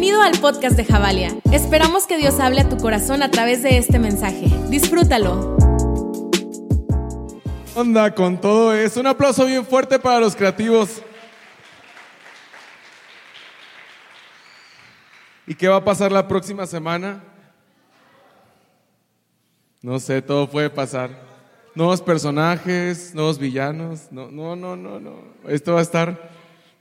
Bienvenido al podcast de Javalia. Esperamos que Dios hable a tu corazón a través de este mensaje. Disfrútalo. Onda con todo eso. Un aplauso bien fuerte para los creativos. ¿Y qué va a pasar la próxima semana? No sé, todo puede pasar. Nuevos personajes, nuevos villanos. No, no, no, no, no. Esto va a estar.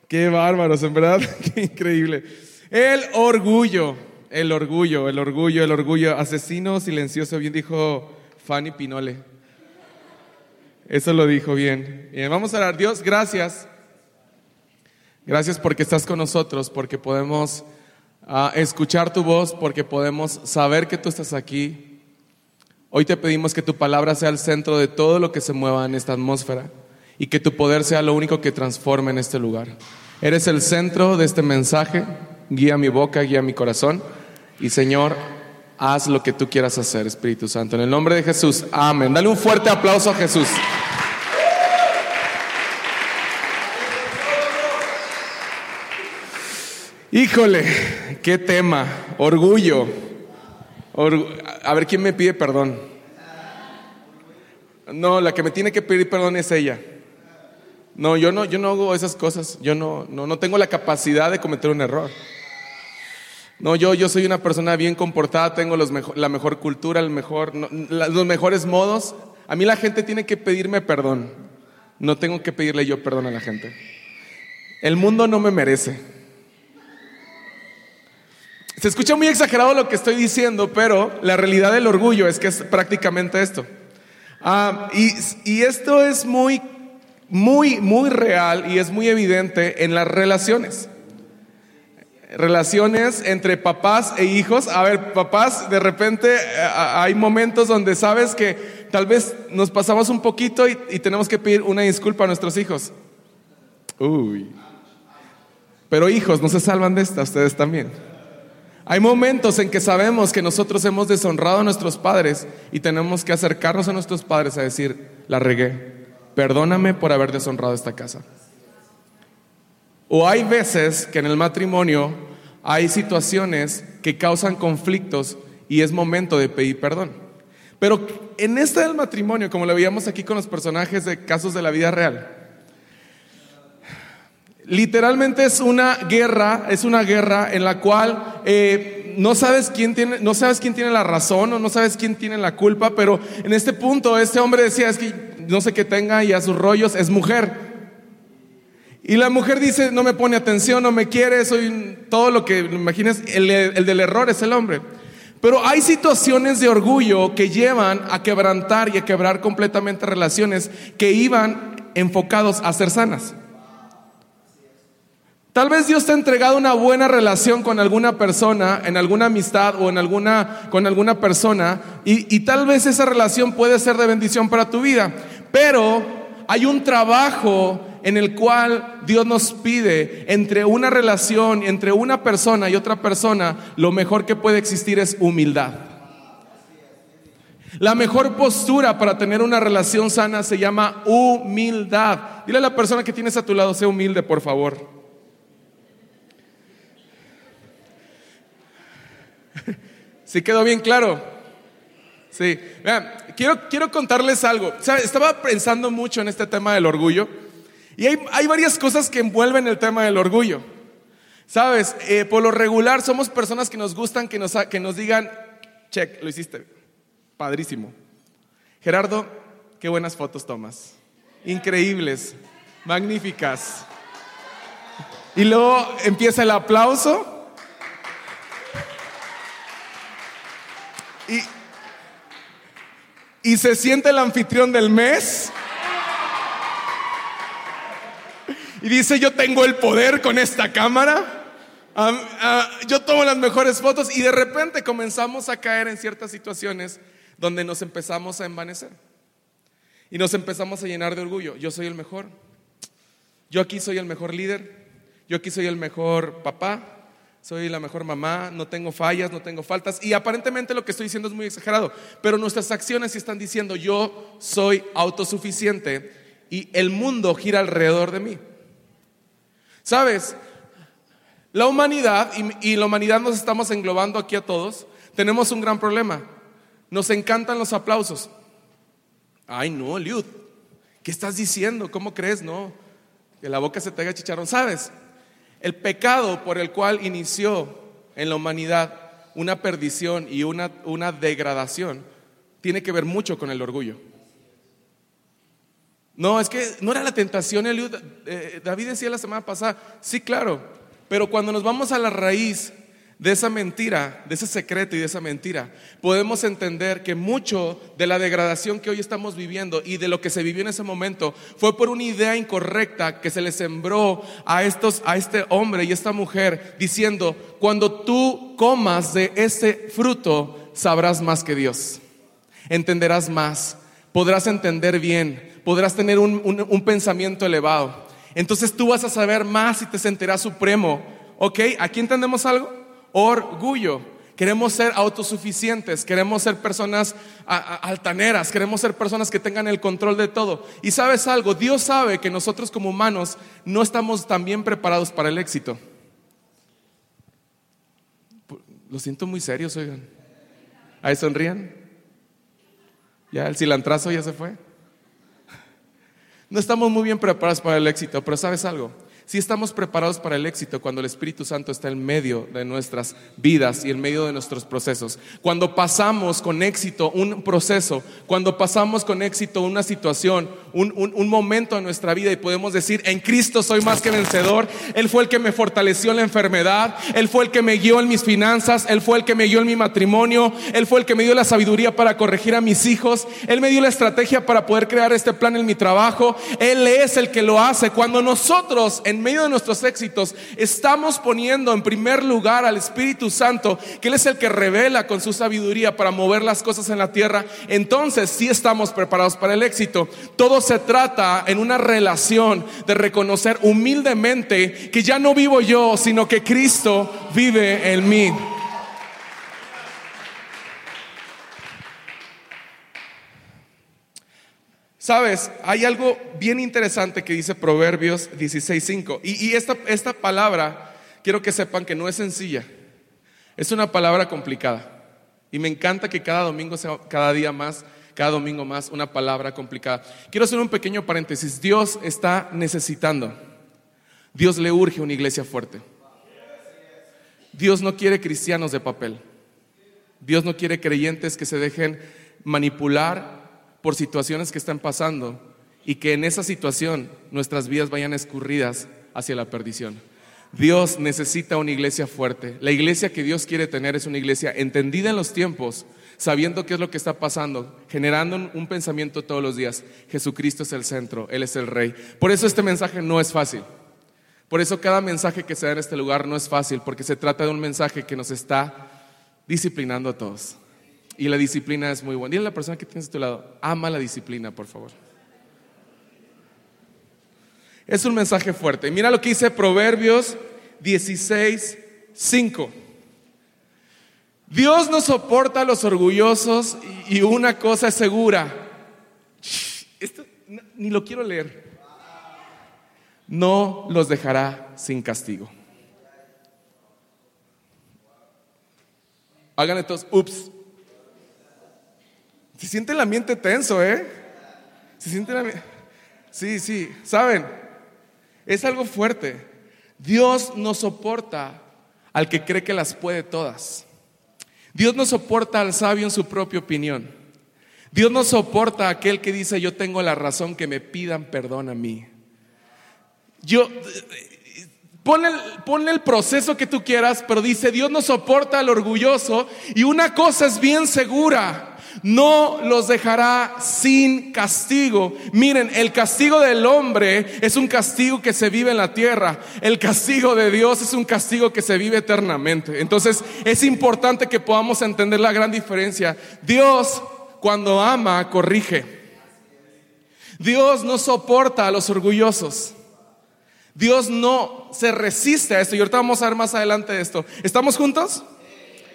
Qué bárbaros, en verdad. Qué increíble. El orgullo, el orgullo, el orgullo, el orgullo. Asesino silencioso, bien dijo Fanny Pinole. Eso lo dijo bien. Bien, vamos a dar Dios, gracias. Gracias porque estás con nosotros, porque podemos ah, escuchar tu voz, porque podemos saber que tú estás aquí. Hoy te pedimos que tu palabra sea el centro de todo lo que se mueva en esta atmósfera y que tu poder sea lo único que transforme en este lugar. Eres el centro de este mensaje guía mi boca, guía mi corazón. Y Señor, haz lo que tú quieras hacer, Espíritu Santo. En el nombre de Jesús, amén. Dale un fuerte aplauso a Jesús. Híjole, qué tema, orgullo. a ver, ¿quién me pide perdón? No, la que me tiene que pedir perdón es ella. No, yo no, yo no hago esas cosas. Yo no, no, no tengo la capacidad de cometer un error. No, yo, yo soy una persona bien comportada, tengo los la mejor cultura, el mejor, los mejores modos. A mí la gente tiene que pedirme perdón. No tengo que pedirle yo perdón a la gente. El mundo no me merece. Se escucha muy exagerado lo que estoy diciendo, pero la realidad del orgullo es que es prácticamente esto. Ah, y, y esto es muy, muy, muy real y es muy evidente en las relaciones relaciones entre papás e hijos. A ver, papás, de repente eh, hay momentos donde sabes que tal vez nos pasamos un poquito y, tenemos que pedir una disculpa a nuestros hijos. Uy. Pero hijos, no se salvan de esta, ustedes también. Hay momentos en que sabemos que nosotros hemos deshonrado a nuestros padres y tenemos que acercarnos a nuestros padres a decir, la regué, perdóname por haber deshonrado esta casa. O hay veces que en el matrimonio hay situaciones que causan conflictos y es momento de pedir perdón. Pero en este del matrimonio, como lo veíamos aquí con los personajes de casos de la vida real, literalmente es una guerra, es una guerra en la cual eh, no, sabes quién tiene, no sabes quién tiene la razón o no sabes quién tiene la culpa, pero en este punto este hombre decía, es que no sé qué tenga y a sus rollos es mujer. Y la mujer dice, no me pone atención, no me quiere, soy todo lo que imagines, el, el del error es el hombre. Pero hay situaciones de orgullo que llevan a quebrantar y a quebrar completamente relaciones que iban enfocados a ser sanas. Tal vez Dios te ha entregado una buena relación con alguna persona, en alguna amistad o en alguna, con alguna persona, y, y tal vez esa relación puede ser de bendición para tu vida. Pero hay un trabajo en el cual Dios nos pide entre una relación, entre una persona y otra persona, lo mejor que puede existir es humildad. La mejor postura para tener una relación sana se llama humildad. Dile a la persona que tienes a tu lado, sé humilde, por favor. ¿Sí quedó bien claro? Sí. Quiero, quiero contarles algo. Estaba pensando mucho en este tema del orgullo. Y hay, varias cosas que envuelven el tema del orgullo. Sabes, eh, por lo regular somos personas que nos gustan que nos, que nos digan, check, lo hiciste, padrísimo. Gerardo, qué buenas fotos tomas. Increíbles, magníficas. Y luego empieza el aplauso. Y, y se siente el anfitrión del mes. Y dice, yo tengo el poder con esta cámara. yo tomo las mejores fotos y de repente comenzamos a caer en ciertas situaciones donde nos empezamos a envanecer. Y nos empezamos a llenar de orgullo. Yo soy el mejor. Yo aquí soy el mejor líder. Yo aquí soy el mejor papá. Soy la mejor mamá. No tengo fallas, no tengo faltas. Y aparentemente lo que estoy diciendo es muy exagerado. Pero nuestras acciones están diciendo yo soy autosuficiente y el mundo gira alrededor de mí. ¿Sabes? La humanidad, y, la humanidad nos estamos englobando aquí a todos, tenemos un gran problema. Nos encantan los aplausos. Ay, no, Liud, ¿qué estás diciendo? ¿Cómo crees? No, que la boca se te haga chicharrón. ¿Sabes? El pecado por el cual inició en la humanidad una perdición y una degradación tiene que ver mucho con el orgullo. No, es que no era la tentación, Eliud. Eh, David decía la semana pasada, sí, claro, pero cuando nos vamos a la raíz de esa mentira, de ese secreto y de esa mentira, podemos entender que mucho de la degradación que hoy estamos viviendo y de lo que se vivió en ese momento fue por una idea incorrecta que se le sembró a estos a este hombre y esta mujer diciendo, "Cuando tú comas de ese fruto, sabrás más que Dios. Entenderás más, podrás entender bien, podrás tener un, pensamiento elevado. Entonces tú vas a saber más y te sentirás supremo. ¿Ok? ¿Aquí entendemos algo? Orgullo. Queremos ser autosuficientes, queremos ser personas altaneras, queremos ser personas que tengan el control de todo. Y sabes algo, Dios sabe que nosotros como humanos no estamos tan bien preparados para el éxito. Lo siento muy serios, oigan. Ahí sonrían. Ya el cilantrazo ya se fue. No estamos muy bien preparados para el éxito, pero ¿sabes algo? Si estamos preparados para el éxito cuando el Espíritu Santo está en medio de nuestras vidas y en medio de nuestros procesos. Cuando pasamos con éxito un proceso, cuando pasamos con éxito una situación, un, momento en nuestra vida y podemos decir, en Cristo soy más que vencedor, Él fue el que me fortaleció en la enfermedad, Él fue el que me guió en mis finanzas, Él fue el que me guió en mi matrimonio, Él fue el que me dio la sabiduría para corregir a mis hijos, Él me dio la estrategia para poder crear este plan en mi trabajo, Él es el que lo hace. Cuando nosotros en en medio de nuestros éxitos estamos poniendo en primer lugar al Espíritu Santo, que Él es el que revela con su sabiduría para mover las cosas en la tierra, entonces sí estamos preparados para el éxito. Todo se trata en una relación de reconocer humildemente que ya no vivo yo, sino que Cristo vive en mí. Sabes, hay algo bien interesante que dice Proverbios 16.5. Y, y esta, esta palabra, quiero que sepan que no es sencilla. Es una palabra complicada. Y me encanta que cada domingo sea cada día más, cada domingo más, una palabra complicada. Quiero hacer un pequeño paréntesis. Dios está necesitando. Dios le urge una iglesia fuerte. Dios no quiere cristianos de papel. Dios no quiere creyentes que se dejen manipular por situaciones que están pasando y que en esa situación nuestras vidas vayan escurridas hacia la perdición. Dios necesita una iglesia fuerte. La iglesia que Dios quiere tener es una iglesia entendida en los tiempos, sabiendo qué es lo que está pasando, generando un pensamiento todos los días. Jesucristo es el centro, Él es el rey. Por eso este mensaje no es fácil. Por eso cada mensaje que se da en este lugar no es fácil, porque se trata de un mensaje que nos está disciplinando a todos. Y la disciplina es muy buena. Dile a la persona que tienes a tu lado, ama la disciplina, por favor. Es un mensaje fuerte. Mira lo que dice Proverbios 16, 5. Dios no soporta a los orgullosos y una cosa es segura. Esto ni lo quiero leer. No los dejará sin castigo. Hagan estos, ups, se siente el ambiente tenso, ¿eh? Se siente el ambiente... Sí, sí, ¿saben? Es algo fuerte. Dios no soporta al que cree que las puede todas. Dios no soporta al sabio en su propia opinión. Dios no soporta a aquel que dice yo tengo la razón que me pidan perdón a mí. Yo ponle el, el proceso que tú quieras, pero dice Dios no soporta al orgulloso y una cosa es bien segura no los dejará sin castigo. Miren, el castigo del hombre es un castigo que se vive en la tierra. El castigo de Dios es un castigo que se vive eternamente. Entonces es importante que podamos entender la gran diferencia. Dios cuando ama, corrige. Dios no soporta a los orgullosos. Dios no se resiste a esto. Y ahorita vamos a ver más adelante de esto. ¿Estamos juntos?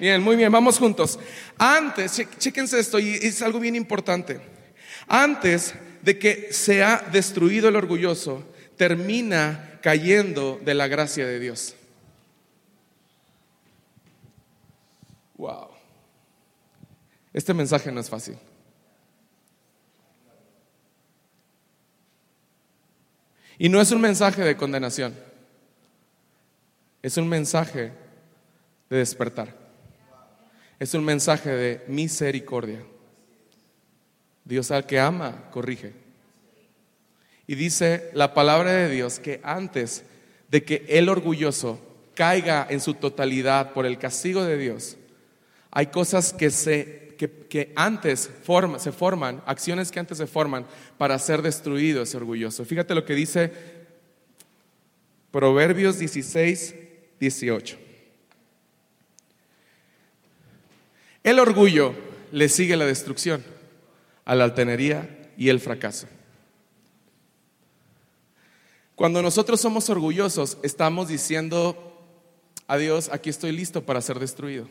Bien, muy bien, vamos juntos. Antes, chéquense esto, y es algo bien importante. Antes de que sea destruido el orgulloso, termina cayendo de la gracia de Dios. Wow. Este mensaje no es fácil. Y no es un mensaje de condenación, es un mensaje de despertar, es un mensaje de misericordia. Dios al que ama, corrige. Y dice la palabra de Dios que antes de que el orgulloso caiga en su totalidad por el castigo de Dios, hay cosas que, se, que, antes se forman, acciones que antes se forman para ser destruido ese orgulloso. Fíjate lo que dice Proverbios 16, 18. El orgullo le sigue la destrucción, a la altanería y el fracaso. Cuando nosotros somos orgullosos, estamos diciendo a Dios, aquí estoy listo para ser destruido.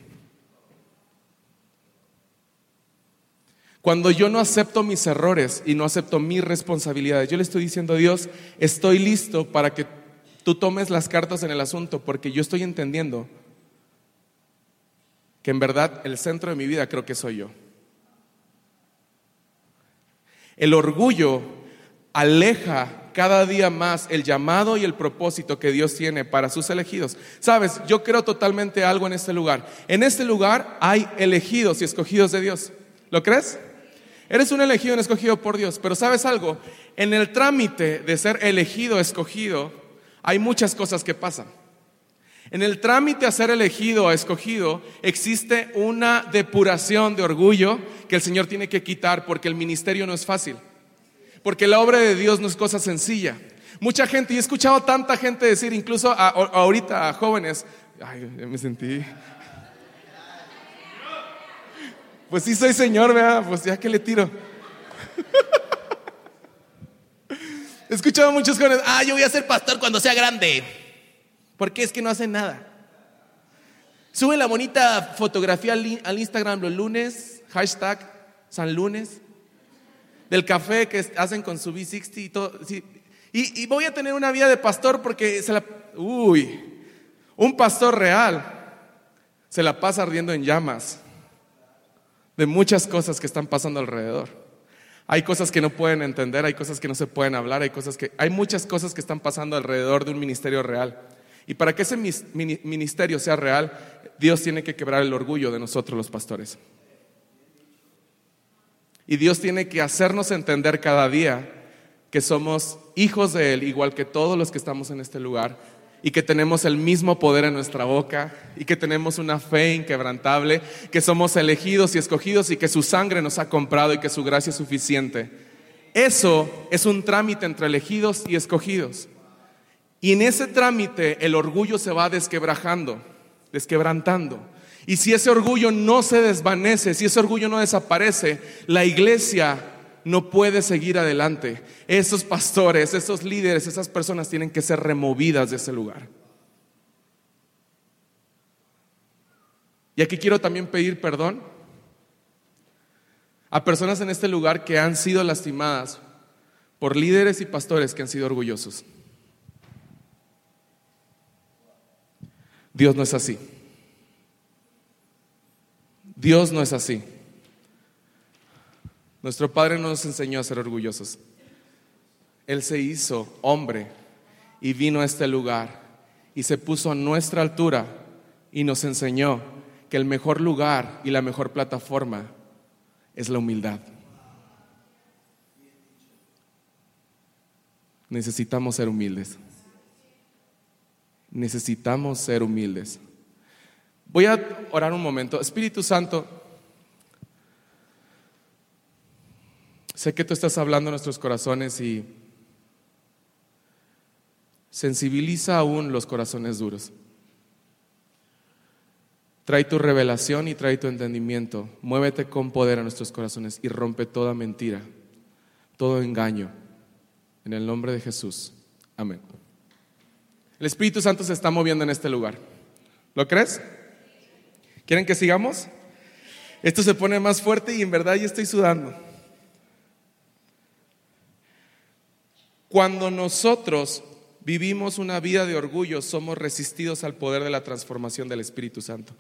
Cuando yo no acepto mis errores y no acepto mis responsabilidades, yo le estoy diciendo a Dios, estoy listo para que tú tomes las cartas en el asunto, porque yo estoy entendiendo que en verdad el centro de mi vida creo que soy yo. El orgullo aleja cada día más el llamado y el propósito que Dios tiene para sus elegidos. Sabes, yo creo totalmente algo en este lugar. En este lugar hay elegidos y escogidos de Dios. ¿Lo crees? Eres un elegido, un escogido por Dios, pero sabes algo, en el trámite de ser elegido, escogido, hay muchas cosas que pasan. En el trámite a ser elegido o escogido existe una depuración de orgullo que el Señor tiene que quitar porque el ministerio no es fácil. Porque la obra de Dios no es cosa sencilla. Mucha gente, y he escuchado tanta gente decir, incluso ahorita a jóvenes, ay, me sentí pues sí soy señor, vea, pues ya que le tiro. He escuchado a muchos jóvenes, ah, yo voy a ser pastor cuando sea grande. Porque es que no hacen nada. Sube la bonita fotografía al Instagram los lunes, hashtag San Lunes, del café que hacen con su V60 y todo. Y voy a tener una vida de pastor porque se la... Uy, un pastor real se la pasa ardiendo en llamas de muchas cosas que están pasando alrededor. Hay cosas que no pueden entender, hay cosas que no se pueden hablar, hay cosas que hay muchas cosas que están pasando alrededor de un ministerio real. Y para que ese ministerio sea real, Dios tiene que quebrar el orgullo de nosotros los pastores. Y Dios tiene que hacernos entender cada día que somos hijos de Él, igual que todos los que estamos en este lugar, y que tenemos el mismo poder en nuestra boca y que tenemos una fe inquebrantable, que somos elegidos y escogidos y que su sangre nos ha comprado y que su gracia es suficiente. Eso es un trámite entre elegidos y escogidos. Y en ese trámite el orgullo se va desquebrajando, desquebrantando. Y si ese orgullo no se desvanece, si ese orgullo no desaparece, la iglesia no puede seguir adelante. Esos pastores, esos líderes, esas personas tienen que ser removidas de ese lugar. Y aquí quiero también pedir perdón a personas en este lugar que han sido lastimadas por líderes y pastores que han sido orgullosos. Dios no es así. Dios no es así. Nuestro Padre nos enseñó a ser orgullosos. Él se hizo hombre y vino a este lugar y se puso a nuestra altura y nos enseñó que el mejor lugar y la mejor plataforma es la humildad. Necesitamos ser humildes. Necesitamos ser humildes. Voy a orar un momento. Espíritu Santo, Sé que tú estás hablando en nuestros corazones y sensibiliza aún los corazones duros. Trae tu revelación y trae tu entendimiento. Muévete con poder a nuestros corazones y rompe toda mentira, todo engaño. En el nombre de Jesús. Amén. El Espíritu Santo se está moviendo en este lugar. ¿Lo crees? ¿Quieren que sigamos? Esto se pone más fuerte y en verdad ya estoy sudando. Cuando nosotros vivimos una vida de orgullo, somos resistidos al poder de la transformación del Espíritu Santo.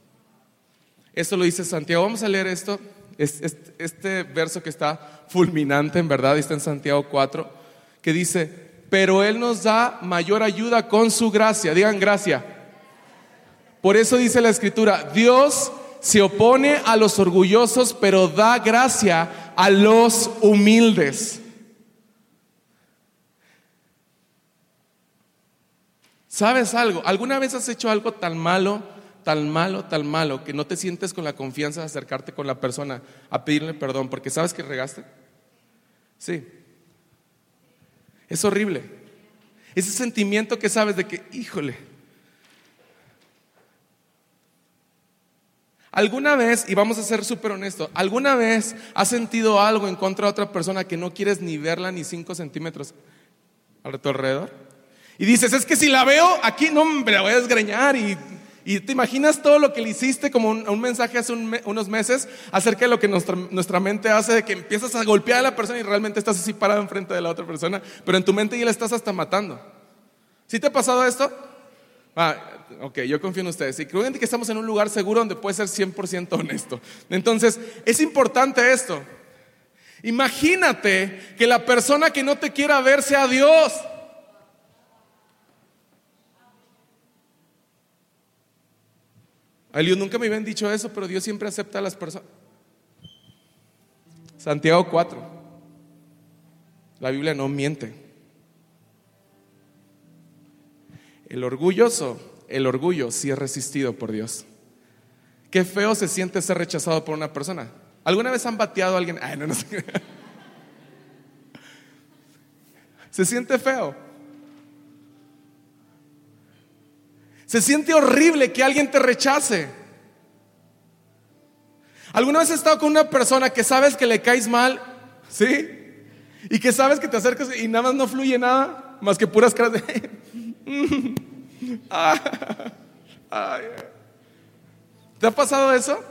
Eso lo dice Santiago. Vamos a leer esto. Este verso que está fulminante, en verdad, está en Santiago 4, que dice, pero Él nos da mayor ayuda con su gracia. Digan gracia. Por eso dice la escritura, Dios se opone a los orgullosos, pero da gracia a los humildes. ¿Sabes algo? ¿Alguna vez has hecho algo tan malo, tan malo, tan malo, que no te sientes con la confianza de acercarte con la persona a pedirle perdón porque sabes que regaste? Sí. Es horrible. Ese sentimiento que sabes de que, híjole, ¿Alguna vez, y vamos a ser súper honestos, ¿alguna vez has sentido algo en contra de otra persona que no quieres ni verla ni cinco centímetros a tu alrededor? Y dices, es que si la veo aquí, no, me la voy a desgreñar. Y, te imaginas todo lo que le hiciste como un, mensaje hace unos meses acerca de lo que nuestra, mente hace, de que empiezas a golpear a la persona y realmente estás así parado enfrente de la otra persona, pero en tu mente ya la estás hasta matando. ¿Sí te ha pasado esto? Ah, ok, yo confío en ustedes. Y creo que estamos en un lugar seguro donde puede ser 100% honesto. Entonces, es importante esto. Imagínate que la persona que no te quiera ver sea Dios. Ay, nunca me habían dicho eso, pero Dios siempre acepta a las personas. Santiago 4. La Biblia no miente. El orgulloso, el orgullo sí es resistido por Dios. Qué feo se siente ser rechazado por una persona. ¿Alguna vez han bateado a alguien? Ay, no, no sé. Se siente feo. Se siente horrible que alguien te rechace. ¿Alguna vez has estado con una persona que sabes que le caes mal? ¿Sí? Y que sabes que te acercas y nada más no fluye nada, más que puras caras de... ¿Te ha pasado eso?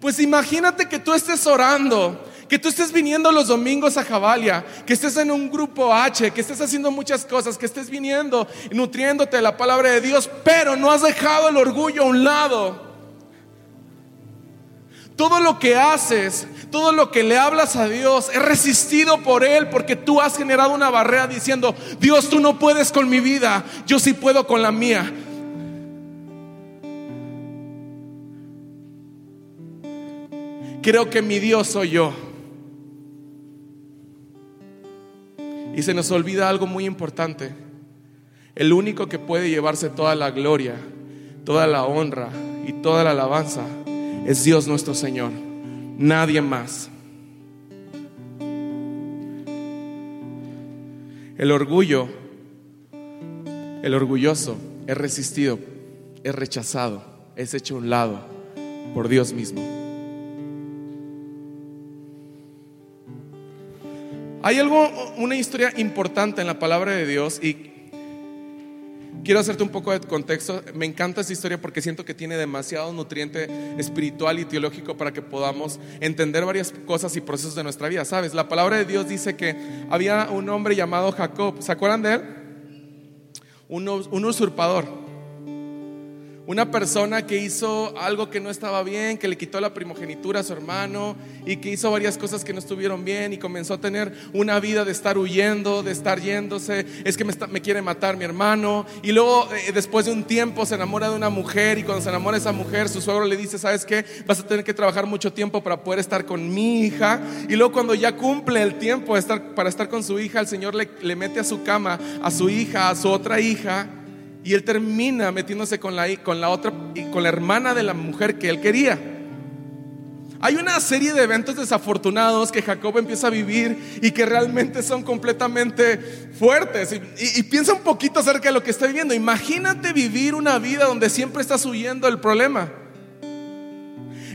Pues imagínate que tú estés orando que tú estés viniendo los domingos a Jabalia, que estés en un grupo H, que estés haciendo muchas cosas, que estés viniendo y nutriéndote de la palabra de Dios, pero no has dejado el orgullo a un lado. Todo lo que haces, todo lo que le hablas a Dios es resistido por Él porque tú has generado una barrera diciendo, Dios, tú no puedes con mi vida, yo sí puedo con la mía. Creo que mi Dios soy yo. Y se nos olvida algo muy importante. El único que puede llevarse toda la gloria, toda la honra y toda la alabanza es Dios nuestro Señor. Nadie más. El orgullo, el orgulloso es resistido, es rechazado, es hecho a un lado por Dios mismo. Hay algo, una historia importante en la palabra de Dios y quiero hacerte un poco de contexto. Me encanta esa historia porque siento que tiene demasiado nutriente espiritual y teológico para que podamos entender varias cosas y procesos de nuestra vida. Sabes, la palabra de Dios dice que había un hombre llamado Jacob. ¿Se acuerdan de él? un usurpador. Una persona que hizo algo que no estaba bien, que le quitó la primogenitura a su hermano y que hizo varias cosas que no estuvieron bien y comenzó a tener una vida de estar huyendo, de estar yéndose. Es que me, quiere matar mi hermano. Y luego, eh, después de un tiempo, se enamora de una mujer y cuando se enamora de esa mujer, su suegro le dice, ¿sabes qué? Vas a tener que trabajar mucho tiempo para poder estar con mi hija. Y luego cuando ya cumple el tiempo para estar con su hija, el Señor le mete a su cama a su hija, a su otra hija y él termina metiéndose con la, con la otra y con la hermana de la mujer que él quería. Hay una serie de eventos desafortunados que Jacob empieza a vivir y que realmente son completamente fuertes. Y, piensa un poquito acerca de lo que está viviendo. Imagínate vivir una vida donde siempre estás huyendo del problema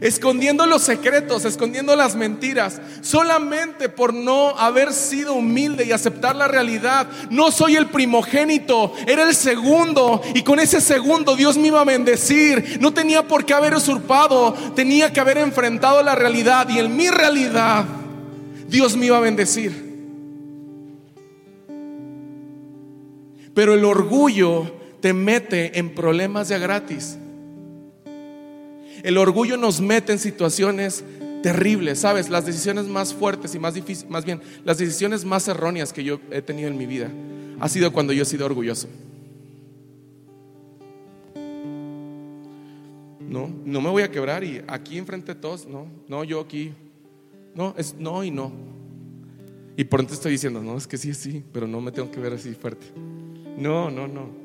escondiendo los secretos, escondiendo las mentiras, solamente por no haber sido humilde y aceptar la realidad. No soy el primogénito, era el segundo y con ese segundo Dios me iba a bendecir. No tenía por qué haber usurpado, tenía que haber enfrentado la realidad y en mi realidad Dios me iba a bendecir. Pero el orgullo te mete en problemas de gratis. El orgullo nos mete en situaciones terribles, ¿sabes? Las decisiones más fuertes y más difíciles, más bien, las decisiones más erróneas que yo he tenido en mi vida ha sido cuando yo he sido orgulloso. No, no me voy a quebrar y aquí enfrente de todos, no, no, yo aquí. No, es no y no. Y por entonces estoy diciendo, no, es que sí, sí, pero no me tengo que ver así fuerte. No, no, no.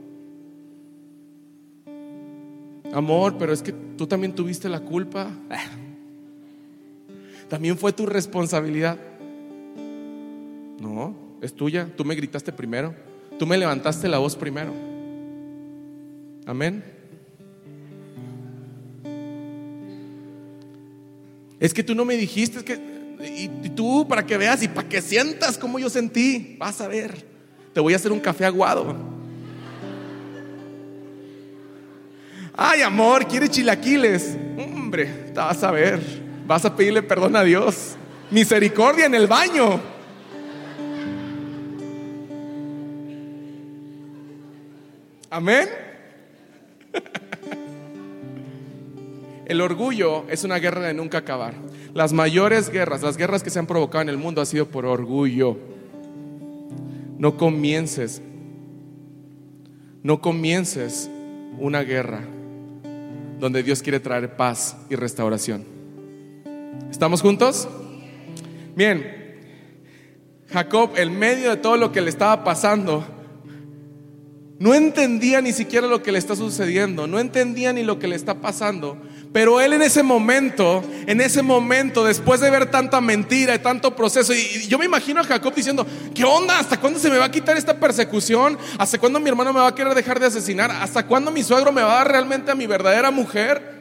Amor, pero es que tú también tuviste la culpa. También fue tu responsabilidad. No, es tuya. Tú me gritaste primero. Tú me levantaste la voz primero. Amén. Es que tú no me dijiste, que y, tú para que veas y para que sientas como yo sentí, vas a ver. Te voy a hacer un café aguado. Amor, ¿quieres chilaquiles? Hombre, te vas a ver. Vas a pedirle perdón a Dios. Misericordia en el baño. Amén. El orgullo es una guerra de nunca acabar. Las mayores guerras, las guerras que se han provocado en el mundo, ha sido por orgullo. No comiences, no comiences una guerra donde Dios quiere traer paz y restauración. ¿Estamos juntos? Bien, Jacob, en medio de todo lo que le estaba pasando, no entendía ni siquiera lo que le está sucediendo, no entendía ni lo que le está pasando, pero él en ese momento, en ese momento, después de ver tanta mentira y tanto proceso, y, yo me imagino a Jacob diciendo, ¿qué onda? ¿Hasta cuándo se me va a quitar esta persecución? ¿Hasta cuándo mi hermano me va a querer dejar de asesinar? ¿Hasta cuándo mi suegro me va a dar realmente a mi verdadera mujer?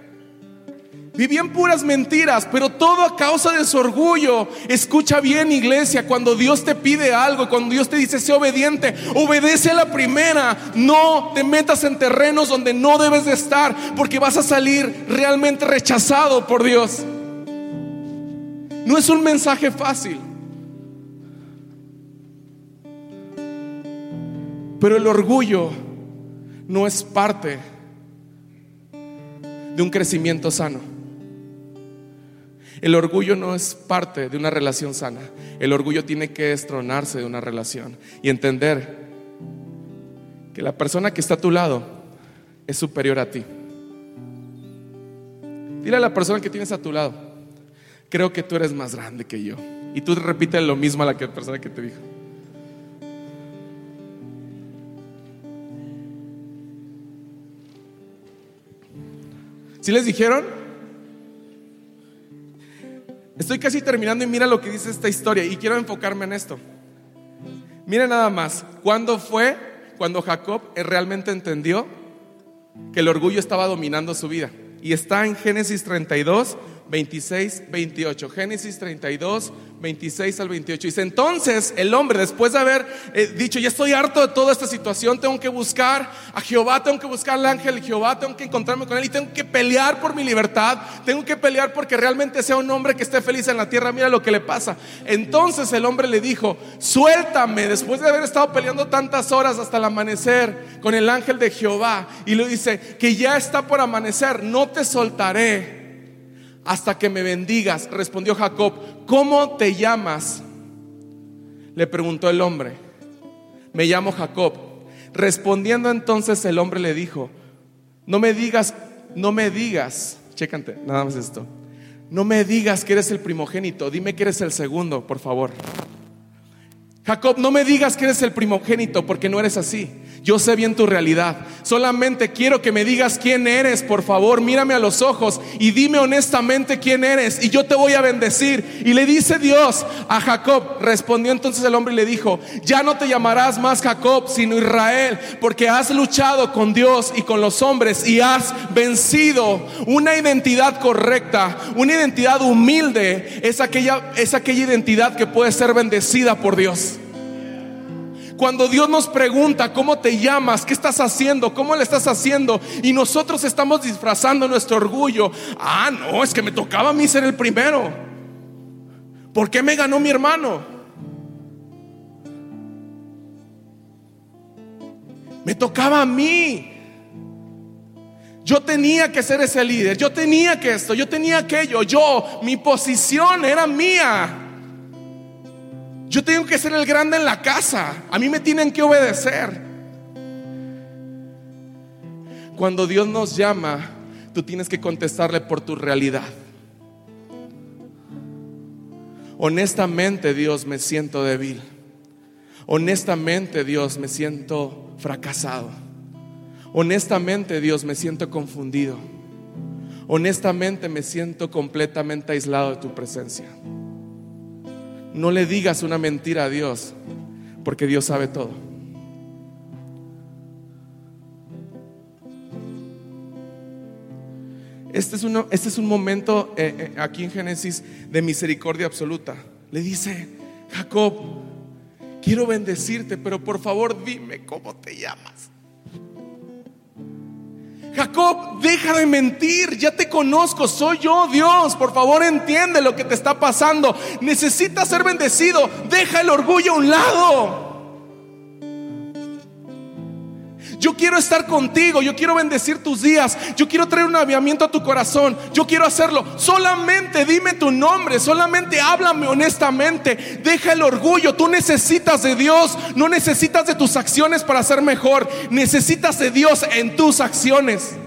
Vivían puras mentiras, pero todo a causa de su orgullo. Escucha bien, iglesia, cuando Dios te pide algo, cuando Dios te dice, sé obediente, obedece a la primera. No te metas en terrenos donde no debes de estar, porque vas a salir realmente rechazado por Dios. No es un mensaje fácil. Pero el orgullo no es parte de un crecimiento sano. El orgullo no es parte de una relación sana. El orgullo tiene que destronarse de una relación y entender que la persona que está a tu lado es superior a ti. Dile a la persona que tienes a tu lado, creo que tú eres más grande que yo. Y tú repites lo mismo a la persona que te dijo. ¿Sí les dijeron? Estoy casi terminando y mira lo que dice esta historia y quiero enfocarme en esto. Mira nada más, ¿cuándo fue cuando Jacob realmente entendió que el orgullo estaba dominando su vida? Y está en Génesis 32, 26, 28. Génesis 32, 26 al 28. Dice, entonces el hombre, después de haber eh, dicho, ya estoy harto de toda esta situación, tengo que buscar a Jehová, tengo que buscar al ángel de Jehová, tengo que encontrarme con él y tengo que pelear por mi libertad, tengo que pelear porque realmente sea un hombre que esté feliz en la tierra, mira lo que le pasa. Entonces el hombre le dijo, suéltame, después de haber estado peleando tantas horas hasta el amanecer con el ángel de Jehová, y le dice, que ya está por amanecer, no te soltaré hasta que me bendigas. Respondió Jacob, ¿cómo te llamas? Le preguntó el hombre, me llamo Jacob. Respondiendo entonces el hombre le dijo, no me digas, no me digas, chécate, nada más esto, no me digas que eres el primogénito, dime que eres el segundo, por favor. Jacob, no me digas que eres el primogénito porque no eres así. Yo sé bien tu realidad. Solamente quiero que me digas quién eres, por favor. Mírame a los ojos y dime honestamente quién eres y yo te voy a bendecir. Y le dice Dios a Jacob. Respondió entonces el hombre y le dijo, ya no te llamarás más Jacob, sino Israel, porque has luchado con Dios y con los hombres y has vencido. Una identidad correcta, una identidad humilde es aquella, es aquella identidad que puede ser bendecida por Dios. Cuando Dios nos pregunta cómo te llamas, qué estás haciendo, cómo le estás haciendo, y nosotros estamos disfrazando nuestro orgullo. Ah, no, es que me tocaba a mí ser el primero. ¿Por qué me ganó mi hermano? Me tocaba a mí. Yo tenía que ser ese líder, yo tenía que esto, yo tenía aquello, yo, mi posición era mía. Yo tengo que ser el grande en la casa, a mí me tienen que obedecer. Cuando Dios nos llama, tú tienes que contestarle por tu realidad. Honestamente, Dios, me siento débil. Honestamente, Dios, me siento fracasado. Honestamente, Dios, me siento confundido. Honestamente, me siento completamente aislado de tu presencia. No le digas una mentira a Dios, porque Dios sabe todo. Este es, este es un momento eh, eh, aquí en Génesis de misericordia absoluta. Le dice, Jacob, quiero bendecirte, pero por favor dime cómo te llamas. Jacob, deja de mentir, ya te conozco, soy yo Dios, por favor entiende lo que te está pasando. Necesitas ser bendecido, deja el orgullo a un lado. Yo quiero estar contigo, yo quiero bendecir tus días, yo quiero traer un aviamiento a tu corazón, yo quiero hacerlo. Solamente dime tu nombre, solamente háblame honestamente. Deja el orgullo, tú necesitas de Dios, no necesitas de tus acciones para ser mejor, necesitas de Dios en tus acciones.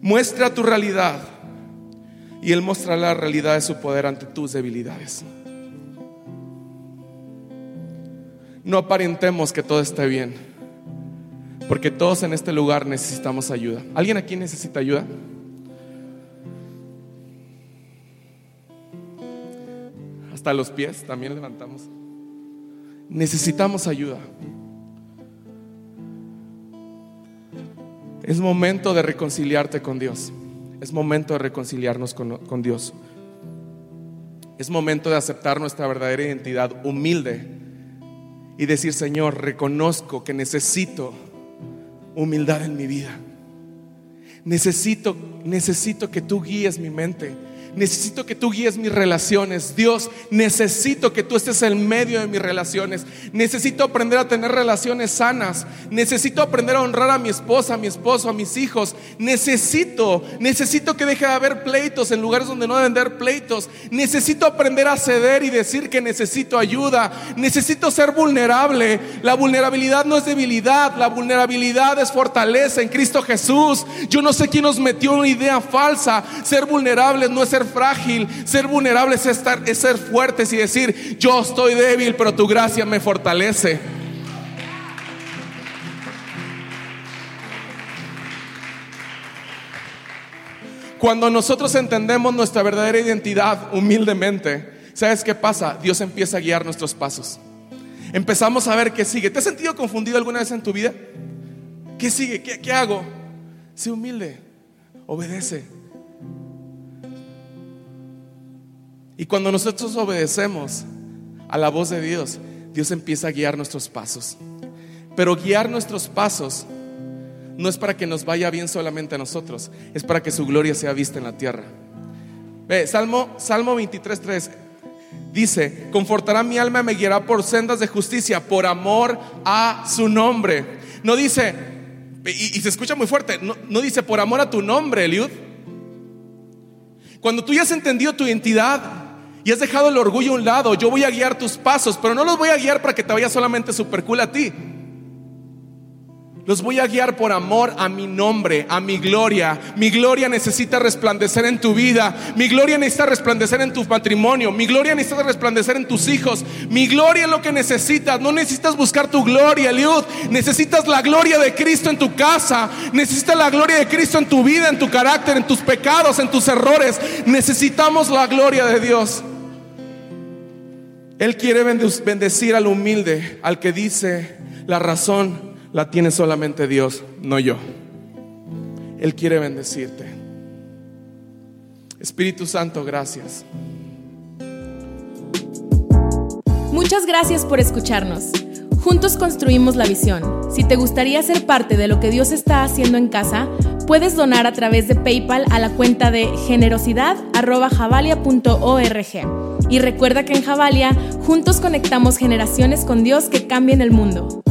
Muestra tu realidad y Él mostrará la realidad de su poder ante tus debilidades. No aparentemos que todo esté bien, porque todos en este lugar necesitamos ayuda. ¿Alguien aquí necesita ayuda? Hasta los pies también levantamos. Necesitamos ayuda. Es momento de reconciliarte con Dios. Es momento de reconciliarnos con, Dios. Es momento de aceptar nuestra verdadera identidad humilde y decir, Señor, reconozco que necesito humildad en mi vida. Necesito, necesito que tú guíes mi mente necesito que tú guíes mis relaciones. Dios, necesito que tú estés en medio de mis relaciones. Necesito aprender a tener relaciones sanas. Necesito aprender a honrar a mi esposa, a mi esposo, a mis hijos. Necesito, necesito que deje de haber pleitos en lugares donde no deben haber pleitos. Necesito aprender a ceder y decir que necesito ayuda. Necesito ser vulnerable. La vulnerabilidad no es debilidad, la vulnerabilidad es fortaleza en Cristo Jesús. Yo no sé quién nos metió una idea falsa. Ser vulnerable no es ser frágil, ser vulnerable es, estar, es ser fuertes y decir, yo estoy débil, pero tu gracia me fortalece. Cuando nosotros entendemos nuestra verdadera identidad humildemente, ¿sabes qué pasa? Dios empieza a guiar nuestros pasos. Empezamos a ver qué sigue. ¿Te has sentido confundido alguna vez en tu vida? ¿Qué sigue? ¿Qué, qué hago? Sé humilde, obedece. Y cuando nosotros obedecemos a la voz de Dios, Dios empieza a guiar nuestros pasos. Pero guiar nuestros pasos no es para que nos vaya bien solamente a nosotros, es para que su gloria sea vista en la tierra. Ve, Salmo, Salmo 23, dice, confortará mi alma y me guiará por sendas de justicia, por amor a su nombre. No dice, y, se escucha muy fuerte, no, no, dice por amor a tu nombre, Eliud. Cuando tú ya has entendido tu identidad, y has dejado el orgullo a un lado. Yo voy a guiar tus pasos, pero no los voy a guiar para que te vaya solamente super cool a ti. Los voy a guiar por amor a mi nombre, a mi gloria. Mi gloria necesita resplandecer en tu vida. Mi gloria necesita resplandecer en tu matrimonio. Mi gloria necesita resplandecer en tus hijos. Mi gloria es lo que necesitas. No necesitas buscar tu gloria, Eliud. Necesitas la gloria de Cristo en tu casa. Necesitas la gloria de Cristo en tu vida, en tu carácter, en tus pecados, en tus errores. Necesitamos la gloria de Dios. Él quiere bendecir al humilde, al que dice, la razón la tiene solamente Dios, no yo. Él quiere bendecirte. Espíritu Santo, gracias. Muchas gracias por escucharnos. Juntos construimos la visión. Si te gustaría ser parte de lo que Dios está haciendo en casa, puedes donar a través de PayPal a la cuenta de generosidad.javalia.org. Y recuerda que en Javalia juntos conectamos generaciones con Dios que cambien el mundo.